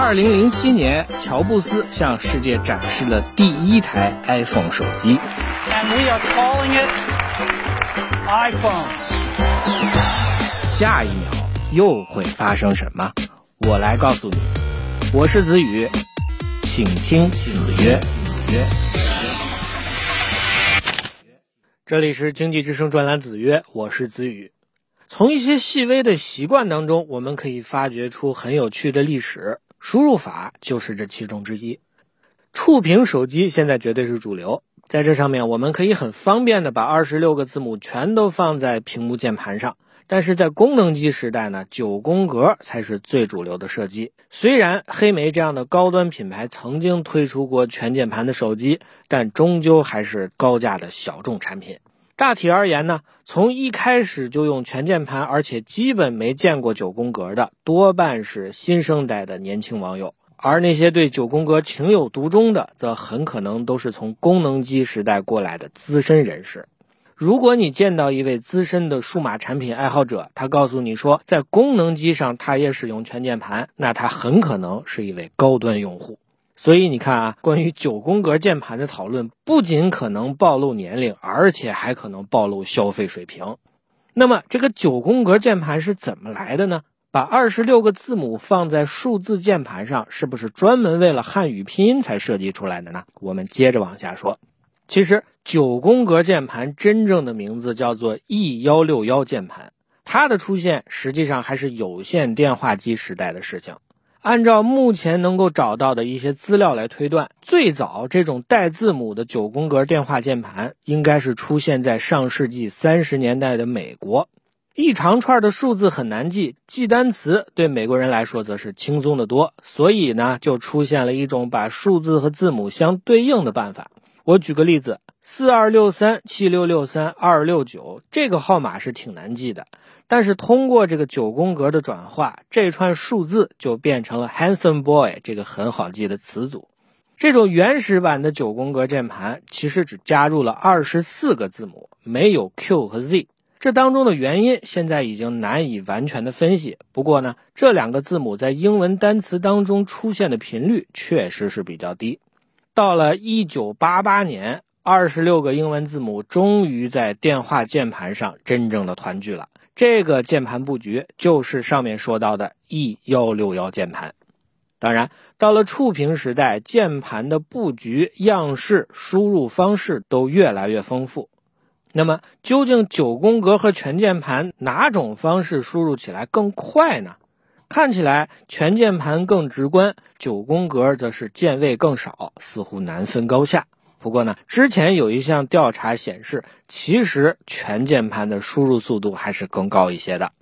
二零零七年，乔布斯向世界展示了第一台 iPhone 手机。And we are calling it iPhone. 下一秒又会发生什么？我来告诉你。我是子宇，请听子曰。子曰。这里是经济之声专栏子曰，我是子宇。从一些细微的习惯当中，我们可以发掘出很有趣的历史。输入法就是这其中之一。触屏手机现在绝对是主流，在这上面我们可以很方便的把二十六个字母全都放在屏幕键盘上。但是在功能机时代呢，九宫格才是最主流的设计。虽然黑莓这样的高端品牌曾经推出过全键盘的手机，但终究还是高价的小众产品。大体而言呢，从一开始就用全键盘，而且基本没见过九宫格的，多半是新生代的年轻网友；而那些对九宫格情有独钟的，则很可能都是从功能机时代过来的资深人士。如果你见到一位资深的数码产品爱好者，他告诉你说在功能机上他也使用全键盘，那他很可能是一位高端用户。所以你看啊，关于九宫格键盘的讨论，不仅可能暴露年龄，而且还可能暴露消费水平。那么，这个九宫格键盘是怎么来的呢？把二十六个字母放在数字键盘上，是不是专门为了汉语拼音才设计出来的呢？我们接着往下说。其实，九宫格键盘真正的名字叫做 E 幺六幺键盘，它的出现实际上还是有线电话机时代的事情。按照目前能够找到的一些资料来推断，最早这种带字母的九宫格电话键盘应该是出现在上世纪三十年代的美国。一长串的数字很难记，记单词对美国人来说则是轻松的多，所以呢，就出现了一种把数字和字母相对应的办法。我举个例子，四二六三七六六三二六九这个号码是挺难记的。但是通过这个九宫格的转化，这串数字就变成了 “handsome boy” 这个很好记的词组。这种原始版的九宫格键盘其实只加入了二十四个字母，没有 Q 和 Z。这当中的原因现在已经难以完全的分析。不过呢，这两个字母在英文单词当中出现的频率确实是比较低。到了一九八八年，二十六个英文字母终于在电话键盘上真正的团聚了。这个键盘布局就是上面说到的 E 幺六幺键盘。当然，到了触屏时代，键盘的布局、样式、输入方式都越来越丰富。那么，究竟九宫格和全键盘哪种方式输入起来更快呢？看起来全键盘更直观，九宫格则是键位更少，似乎难分高下。不过呢，之前有一项调查显示，其实全键盘的输入速度还是更高一些的。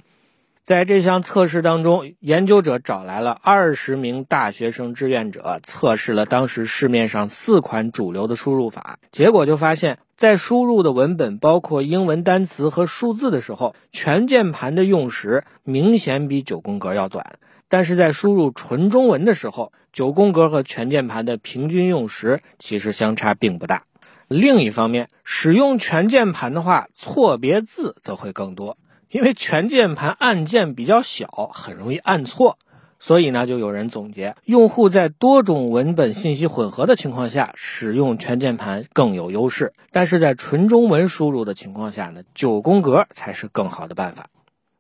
在这项测试当中，研究者找来了二十名大学生志愿者，测试了当时市面上四款主流的输入法，结果就发现，在输入的文本包括英文单词和数字的时候，全键盘的用时明显比九宫格要短。但是在输入纯中文的时候，九宫格和全键盘的平均用时其实相差并不大。另一方面，使用全键盘的话，错别字则会更多，因为全键盘按键比较小，很容易按错。所以呢，就有人总结，用户在多种文本信息混合的情况下，使用全键盘更有优势；但是在纯中文输入的情况下呢，九宫格才是更好的办法。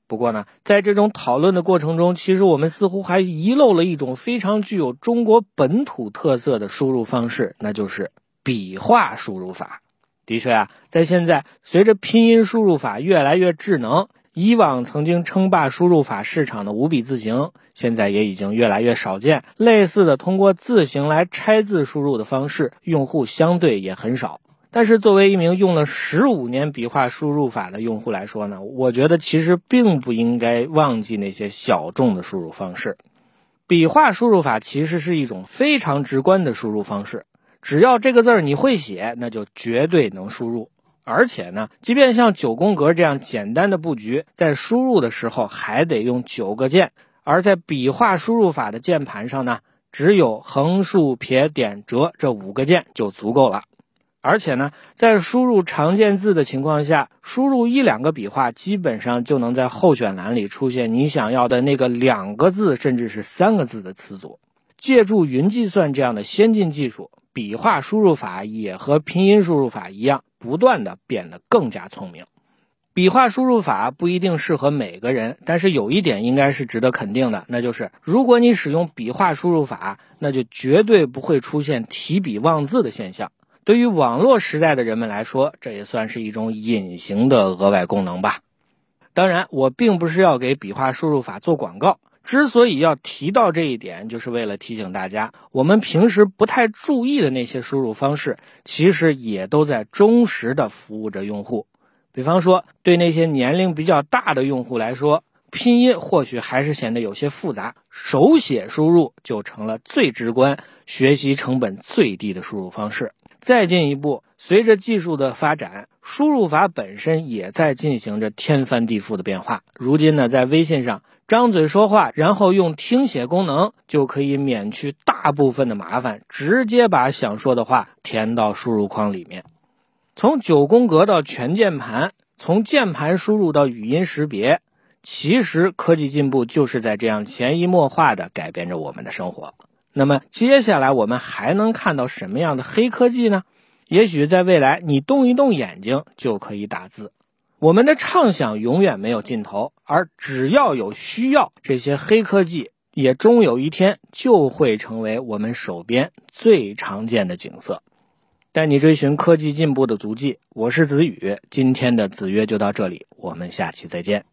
不过呢，在这种讨论的过程中，其实我们似乎还遗漏了一种非常具有中国本土特色的输入方式，那就是笔画输入法。的确啊，在现在随着拼音输入法越来越智能，以往曾经称霸输入法市场的五笔字形，现在也已经越来越少见。类似的通过字形来拆字输入的方式，用户相对也很少。但是，作为一名用了十五年笔画输入法的用户来说呢，我觉得其实并不应该忘记那些小众的输入方式。笔画输入法其实是一种非常直观的输入方式，只要这个字儿你会写，那就绝对能输入。而且呢，即便像九宫格这样简单的布局，在输入的时候还得用九个键，而在笔画输入法的键盘上呢，只有横、竖、撇、点、折这五个键就足够了。而且呢，在输入常见字的情况下，输入一两个笔画，基本上就能在候选栏里出现你想要的那个两个字，甚至是三个字的词组。借助云计算这样的先进技术，笔画输入法也和拼音输入法一样，不断的变得更加聪明。笔画输入法不一定适合每个人，但是有一点应该是值得肯定的，那就是如果你使用笔画输入法，那就绝对不会出现提笔忘字的现象。对于网络时代的人们来说，这也算是一种隐形的额外功能吧。当然，我并不是要给笔画输入法做广告。之所以要提到这一点，就是为了提醒大家，我们平时不太注意的那些输入方式，其实也都在忠实的服务着用户。比方说，对那些年龄比较大的用户来说，拼音或许还是显得有些复杂，手写输入就成了最直观、学习成本最低的输入方式。再进一步，随着技术的发展，输入法本身也在进行着天翻地覆的变化。如今呢，在微信上张嘴说话，然后用听写功能就可以免去大部分的麻烦，直接把想说的话填到输入框里面。从九宫格到全键盘，从键盘输入到语音识别，其实科技进步就是在这样潜移默化的改变着我们的生活。那么接下来我们还能看到什么样的黑科技呢？也许在未来，你动一动眼睛就可以打字。我们的畅想永远没有尽头，而只要有需要，这些黑科技也终有一天就会成为我们手边最常见的景色。带你追寻科技进步的足迹，我是子宇。今天的子曰就到这里，我们下期再见。